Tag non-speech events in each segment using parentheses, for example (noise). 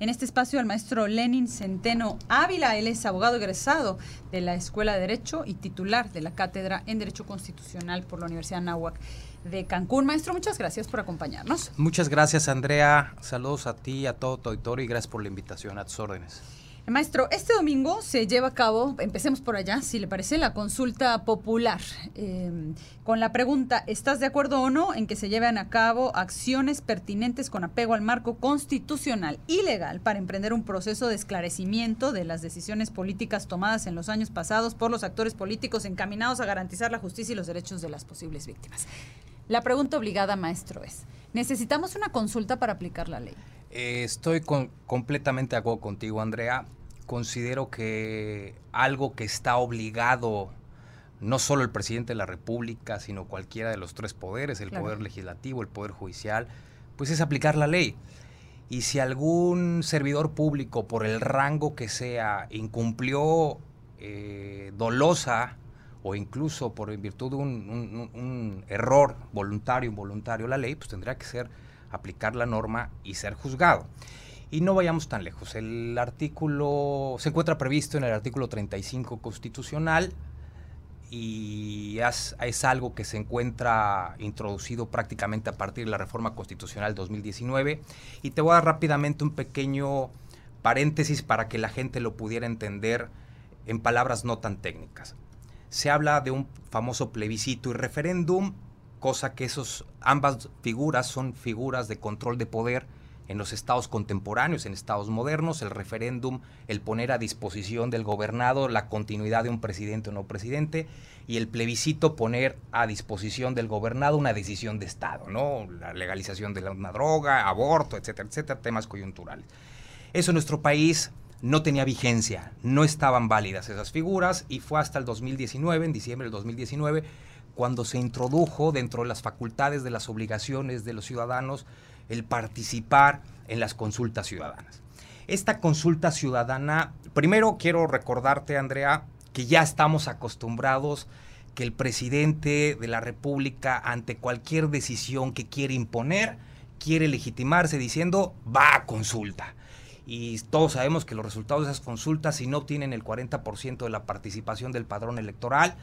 en este espacio al maestro Lenin Centeno Ávila. Él es abogado egresado de la Escuela de Derecho y titular de la Cátedra en Derecho Constitucional por la Universidad Nahuac de Cancún. Maestro, muchas gracias por acompañarnos. Muchas gracias, Andrea. Saludos a ti, a todo tu auditorio y gracias por la invitación a tus órdenes. Maestro, este domingo se lleva a cabo, empecemos por allá, si le parece, la consulta popular, eh, con la pregunta, ¿estás de acuerdo o no en que se lleven a cabo acciones pertinentes con apego al marco constitucional y legal para emprender un proceso de esclarecimiento de las decisiones políticas tomadas en los años pasados por los actores políticos encaminados a garantizar la justicia y los derechos de las posibles víctimas? La pregunta obligada, maestro, es, ¿necesitamos una consulta para aplicar la ley? Eh, estoy completamente de acuerdo contigo, Andrea considero que algo que está obligado no solo el presidente de la República, sino cualquiera de los tres poderes, el poder legislativo, el poder judicial, pues es aplicar la ley. Y si algún servidor público, por el rango que sea, incumplió eh, dolosa o incluso por en virtud de un, un error voluntario o involuntario la ley, pues tendría que ser aplicar la norma y ser juzgado. Y no vayamos tan lejos. El artículo se encuentra previsto en el artículo 35 constitucional y es, algo que se encuentra introducido prácticamente a partir de la reforma constitucional 2019. Y te voy a dar rápidamente un pequeño paréntesis para que la gente lo pudiera entender en palabras no tan técnicas. Se habla de un famoso plebiscito y referéndum, cosa que esos, ambas figuras son figuras de control de poder en los estados contemporáneos, en estados modernos, el referéndum, el poner a disposición del gobernado la continuidad de un presidente o no presidente, y el plebiscito poner a disposición del gobernado una decisión de Estado, ¿no? La legalización de una droga, aborto, etcétera, etcétera, temas coyunturales. Eso en nuestro país no tenía vigencia, no estaban válidas esas figuras, y fue hasta el 2019, en diciembre del 2019, cuando se introdujo dentro de las facultades de las obligaciones de los ciudadanos el participar en las consultas ciudadanas. Esta consulta ciudadana, primero quiero recordarte, Andrea, que ya estamos acostumbrados que el presidente de la República, ante cualquier decisión que quiere imponer, quiere legitimarse diciendo va a consulta. Y todos sabemos que los resultados de esas consultas, si no obtienen el 40% de la participación del padrón electoral,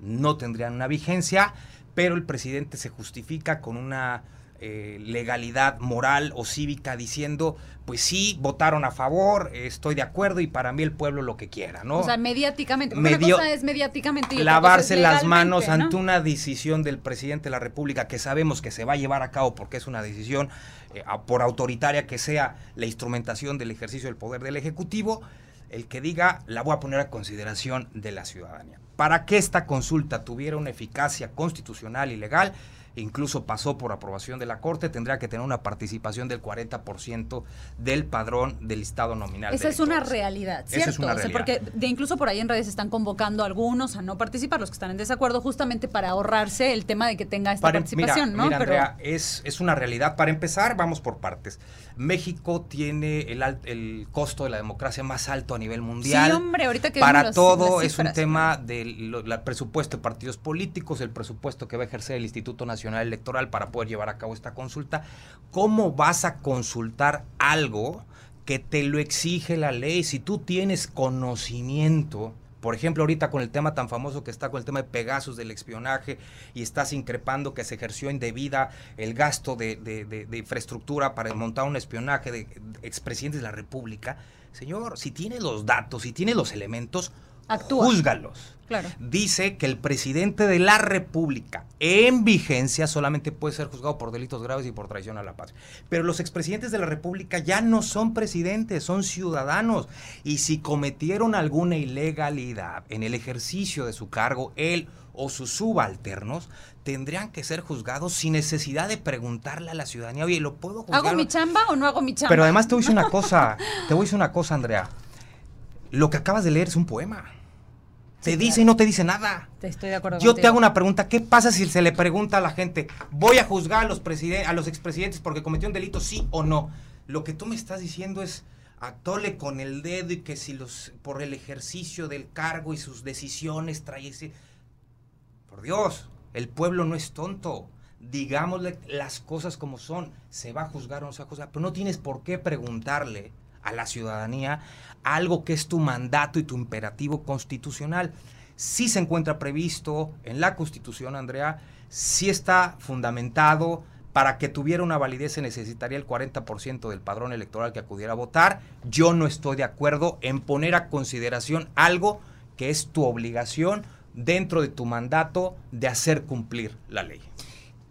no tendrían una vigencia, pero el presidente se justifica con una eh, legalidad moral o cívica diciendo, pues sí, votaron a favor, estoy de acuerdo y para mí el pueblo lo que quiera, ¿no? O sea, mediáticamente. una cosa es mediáticamente lavarse las manos ante una decisión del presidente de la República que sabemos que se va a llevar a cabo porque es una decisión eh, por autoritaria que sea la instrumentación del ejercicio del poder del Ejecutivo, el que diga la voy a poner a consideración de la ciudadanía. Para que esta consulta tuviera una eficacia constitucional y legal, incluso pasó por aprobación de la Corte, tendría que tener una participación del 40% del padrón del listado nominal. Esa es una realidad, ¿cierto? es una realidad. porque de incluso por ahí en redes están convocando a algunos a no participar, los que están en desacuerdo, justamente para ahorrarse el tema de que tenga esta participación, ¿no? Mira, Andrea, es, es una realidad. Para empezar, vamos por partes. México tiene el, el costo de la democracia más alto a nivel mundial. Sí, hombre, ahorita que Para todo es un tema del presupuesto de partidos políticos, el presupuesto que va a ejercer el Instituto Nacional Electoral para poder llevar a cabo esta consulta. ¿Cómo vas a consultar algo que te lo exige la ley? Si tú tienes conocimiento, por ejemplo, ahorita con el tema tan famoso que está con el tema de Pegasus, del espionaje, y estás increpando que se ejerció indebida el gasto de, de infraestructura para montar un espionaje de expresidentes de la República. Señor, si tiene los datos, si tiene los elementos, Actúa. júzgalos. Claro. Dice que el presidente de la República en vigencia solamente puede ser juzgado por delitos graves y por traición a la paz. Pero los expresidentes de la República ya no son presidentes, son ciudadanos. Y si cometieron alguna ilegalidad en el ejercicio de su cargo, él o sus subalternos tendrían que ser juzgados sin necesidad de preguntarle a la ciudadanía, oye, ¿lo puedo juzgar? ¿Hago mi chamba o no hago mi chamba? Pero además te voy a decir una (laughs) cosa, te voy a decir una cosa, Andrea. Lo que acabas de leer es un poema. Te dice y no te dice nada. Te estoy de acuerdo. Yo te hago una pregunta. ¿Qué pasa si se le pregunta a la gente, voy a juzgar a los, a los expresidentes porque cometió un delito, sí o no? Lo que tú me estás diciendo es, atole con el dedo y que si los, por el ejercicio del cargo y sus decisiones trae ese... Por Dios, el pueblo no es tonto. Digámosle las cosas como son. Se va a juzgar o no se va a juzgar. Pero no tienes por qué preguntarle a la ciudadanía algo que es tu mandato y tu imperativo constitucional. Sí se encuentra previsto en la Constitución, Andrea, sí está fundamentado. Para que tuviera una validez se necesitaría el 40% del padrón electoral que acudiera a votar. Yo no estoy de acuerdo en poner a consideración algo que es tu obligación dentro de tu mandato de hacer cumplir la ley.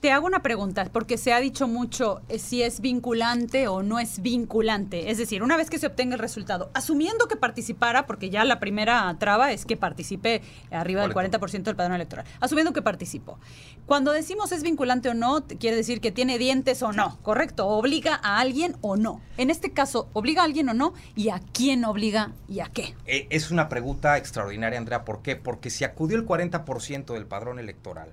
Te hago una pregunta, porque se ha dicho mucho eh, si es vinculante o no es vinculante. Es decir, una vez que se obtenga el resultado, asumiendo que participara, porque ya la primera traba es que participe arriba del 40% del padrón electoral, asumiendo que participó. Cuando decimos es vinculante o no, quiere decir que tiene dientes o no, ¿correcto? ¿Obliga a alguien o no? En este caso, ¿obliga a alguien o no? ¿Y a quién obliga y a qué? Eh, es una pregunta extraordinaria, Andrea. ¿Por qué? Porque si acudió el 40% del padrón electoral,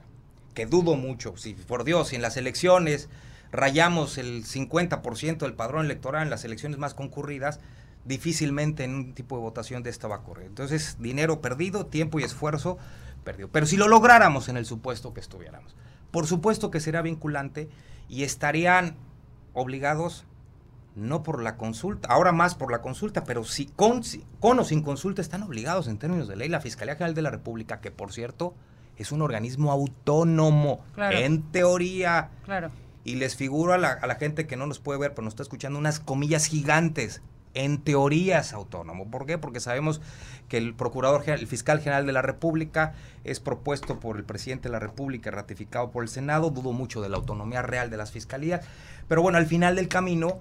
que dudo mucho, si por Dios, si en las elecciones rayamos el 50% del padrón electoral en las elecciones más concurridas, difícilmente en un tipo de votación de esta va a correr. Entonces, dinero perdido, tiempo y esfuerzo perdido. Pero si lo lográramos en el supuesto que estuviéramos, por supuesto que será vinculante y estarían obligados no por la consulta, ahora más por la consulta, pero si con, con o sin consulta están obligados en términos de ley la Fiscalía General de la República, que por cierto es un organismo autónomo, en teoría. Claro. Y les figuro a la, gente que no nos puede ver, pero nos está escuchando unas comillas gigantes. En teoría es autónomo. ¿Por qué? Porque sabemos que el procurador, el fiscal general de la República es propuesto por el presidente de la República, ratificado por el Senado. Dudo mucho de la autonomía real de las fiscalías. Pero bueno, al final del camino,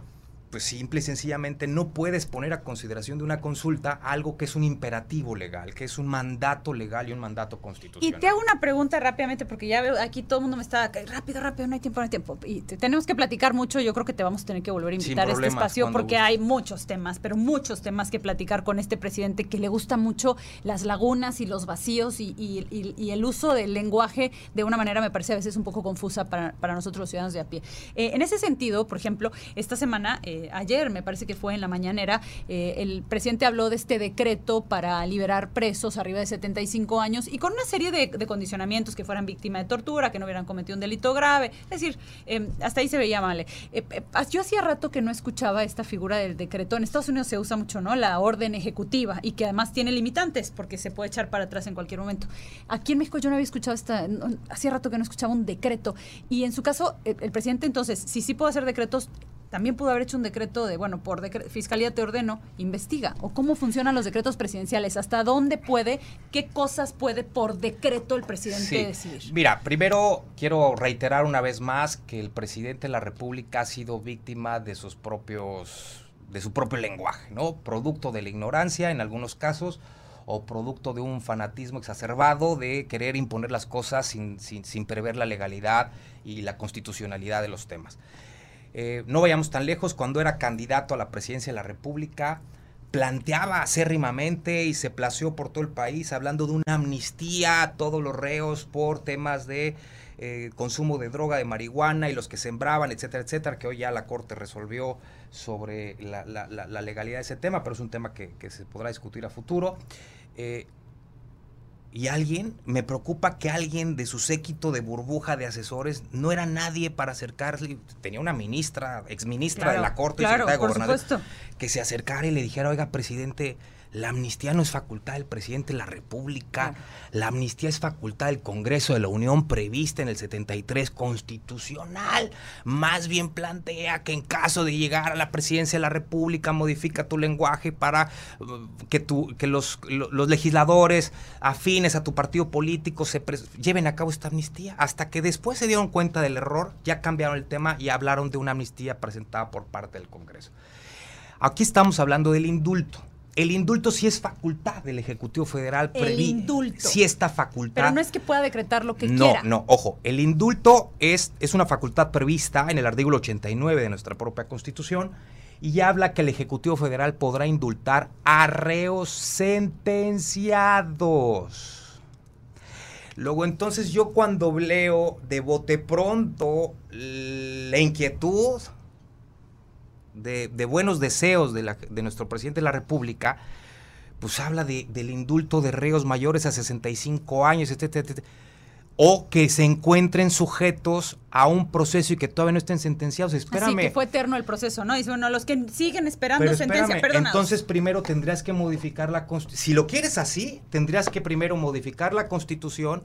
pues simple y sencillamente no puedes poner a consideración de una consulta algo que es un imperativo legal, que es un mandato legal y un mandato constitucional. Y te hago una pregunta rápidamente, porque ya veo aquí todo el mundo me está, rápido, rápido, no hay tiempo, no hay tiempo. Y tenemos que platicar mucho, yo creo que te vamos a tener que volver a invitar a este espacio, porque hay muchos temas, pero muchos temas que platicar con este presidente que le gusta mucho las lagunas y los vacíos y, el uso del lenguaje de una manera me parece a veces un poco confusa para, nosotros los ciudadanos de a pie. Eh, en ese sentido, por ejemplo, esta semana... Eh, ayer, me parece que fue en la mañanera, eh, el presidente habló de este decreto para liberar presos arriba de 75 años y con una serie de, condicionamientos que fueran víctima de tortura, que no hubieran cometido un delito grave. Es decir, em, hasta ahí se veía mal. Eh, eh, yo hacía rato que no escuchaba esta figura del decreto. En Estados Unidos se usa mucho, ¿no? La orden ejecutiva y que además tiene limitantes porque se puede echar para atrás en cualquier momento. Aquí en México yo no había escuchado esta, hacía rato que no escuchaba un decreto. Y en su caso, el presidente entonces, si sí puede hacer decretos, también pudo haber hecho un decreto de, bueno, por Fiscalía te ordeno, investiga. O cómo funcionan los decretos presidenciales, hasta dónde puede, qué cosas puede por decreto el presidente decidir. Mira, primero quiero reiterar una vez más que el presidente de la República ha sido víctima de sus propios, de su propio lenguaje, ¿no? Producto de la ignorancia en algunos casos o producto de un fanatismo exacerbado de querer imponer las cosas sin, sin, sin prever la legalidad y la constitucionalidad de los temas. Eh, no vayamos tan lejos, cuando era candidato a la presidencia de la República, planteaba acérrimamente y se plació por todo el país hablando de una amnistía a todos los reos por temas de eh, consumo de droga, de marihuana y los que sembraban, etcétera, etcétera, que hoy ya la Corte resolvió sobre la, legalidad de ese tema, pero es un tema que, se podrá discutir a futuro. Eh, y alguien, me preocupa que alguien de su séquito de burbuja de asesores no era nadie para acercarse. Tenía una ministra, exministra de la Corte claro, y que se acercara y le dijera, oiga, presidente, la amnistía no es facultad del presidente de la República, la amnistía es facultad del Congreso de la Unión prevista en el 73 constitucional. Más bien plantea que en caso de llegar a la presidencia de la República modifica tu lenguaje para uh, que, tu, que los, los legisladores afines a tu partido político se lleven a cabo esta amnistía. Hasta que después se dieron cuenta del error, ya cambiaron el tema y hablaron de una amnistía presentada por parte del Congreso. Aquí estamos hablando del indulto. El indulto sí es facultad del Ejecutivo Federal. El indulto. Sí está facultad. Pero no es que pueda decretar lo que quiera. No, no, ojo. El indulto es, es una facultad prevista en el artículo 89 de nuestra propia Constitución y habla que el Ejecutivo Federal podrá indultar a reos sentenciados. Luego entonces yo cuando leo de bote pronto la inquietud de, buenos deseos de, nuestro presidente de la República, pues habla del indulto de reos mayores a 65 años, etcétera, o que se encuentren sujetos a un proceso y que todavía no estén sentenciados. Espérame. Así que fue eterno el proceso, ¿no? Dice, bueno, los que siguen esperando sentencia, perdón. Entonces primero tendrías que modificar la Constitución. Si lo quieres así, tendrías que primero modificar la Constitución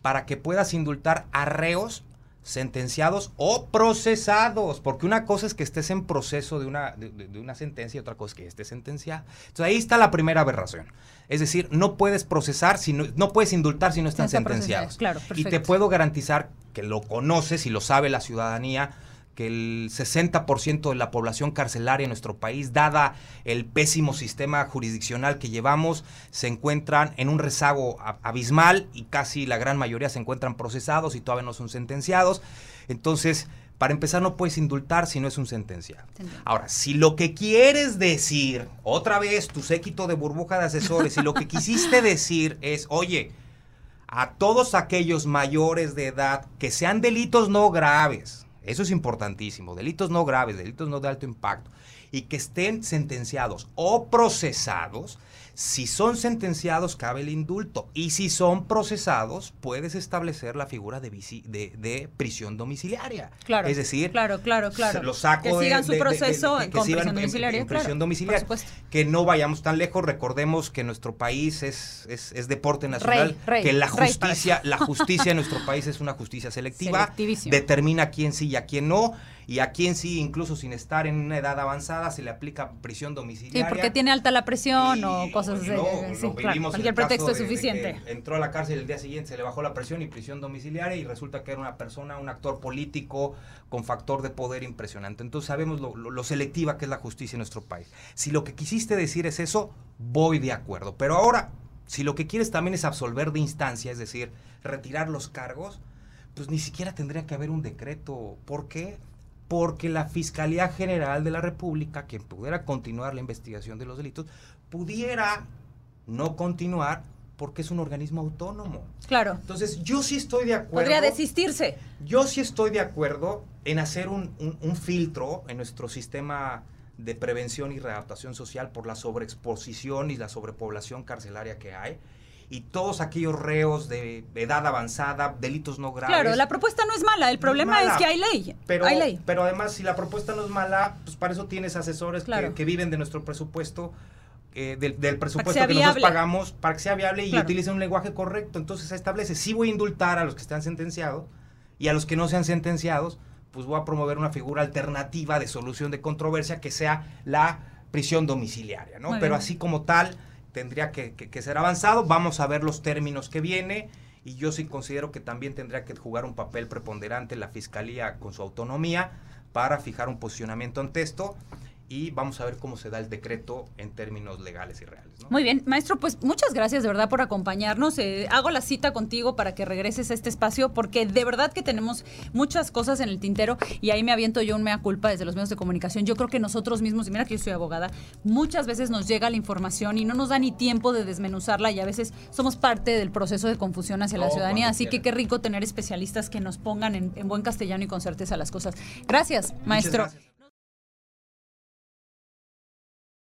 para que puedas indultar a reos sentenciados o procesados, porque una cosa es que estés en proceso de una, de, una sentencia y otra cosa es que estés sentenciado. Entonces ahí está la primera aberración. Es decir, no puedes procesar, si no, no puedes indultar si no están sentenciados. Claro, y te puedo garantizar que lo conoces y lo sabe la ciudadanía, que el 60% de la población carcelaria en nuestro país, dada el pésimo sistema jurisdiccional que llevamos, se encuentran en un rezago abismal y casi la gran mayoría se encuentran procesados y todavía no son sentenciados. Entonces, para empezar, no puedes indultar si no es un sentenciado. Ahora, si lo que quieres decir, otra vez tu séquito de burbuja de asesores, si lo que quisiste decir es, oye, a todos aquellos mayores de edad que sean delitos no graves, eso es importantísimo. Delitos no graves, delitos no de alto impacto. Y que estén sentenciados o procesados si son sentenciados, cabe el indulto. Y si son procesados, puedes establecer la figura de, de, prisión domiciliaria. Claro. Es decir, claro, claro, claro. Lo saco que sigan su proceso en prisión domiciliaria. prisión domiciliaria. Que no vayamos tan lejos. Recordemos que nuestro país es, es, deporte nacional. que la justicia, la (laughs) justicia en nuestro país es una justicia selectiva. Determina quién sí y a quién no y a quien sí, incluso sin estar en una edad avanzada, se le aplica prisión domiciliaria. Sí, porque tiene alta la presión o cosas así. sí, cualquier pretexto es suficiente. entró a la cárcel el día siguiente, se le bajó la presión y prisión domiciliaria y resulta que era una persona, un actor político con factor de poder impresionante. Entonces sabemos lo, lo selectiva que es la justicia en nuestro país. Si lo que quisiste decir es eso, voy de acuerdo. Pero ahora, si lo que quieres también es absolver de instancia, es decir, retirar los cargos, pues ni siquiera tendría que haber un decreto. ¿Por qué? porque la Fiscalía General de la República, que pudiera continuar la investigación de los delitos, pudiera no continuar porque es un organismo autónomo. Claro. Entonces, yo sí estoy de acuerdo. Podría desistirse. Yo sí estoy de acuerdo en hacer un, un filtro en nuestro sistema de prevención y readaptación social por la sobreexposición y la sobrepoblación carcelaria que hay y todos aquellos reos de edad avanzada, delitos no graves. Claro, la propuesta no es mala, el problema es que hay ley. Pero, hay ley. pero además, si la propuesta no es mala, pues para eso tienes asesores que, viven de nuestro presupuesto. Eh, del, presupuesto que, nosotros pagamos para que sea viable y utilicen un lenguaje correcto. Entonces se establece, sí voy a indultar a los que están sentenciados y a los que no sean sentenciados, pues voy a promover una figura alternativa de solución de controversia que sea la prisión domiciliaria, ¿no? Pero así como tal, tendría que, ser avanzado. Vamos a ver los términos que viene. Y yo sí considero que también tendría que jugar un papel preponderante la Fiscalía con su autonomía para fijar un posicionamiento ante esto y vamos a ver cómo se da el decreto en términos legales y reales. Muy bien, maestro, pues muchas gracias de verdad por acompañarnos. Eh, hago la cita contigo para que regreses a este espacio porque de verdad que tenemos muchas cosas en el tintero y ahí me aviento yo un mea culpa desde los medios de comunicación. Yo creo que nosotros mismos, y mira que yo soy abogada, muchas veces nos llega la información y no nos da ni tiempo de desmenuzarla y a veces somos parte del proceso de confusión hacia la ciudadanía. Así que qué rico tener especialistas que nos pongan en, buen castellano y con certeza las cosas. Gracias, maestro.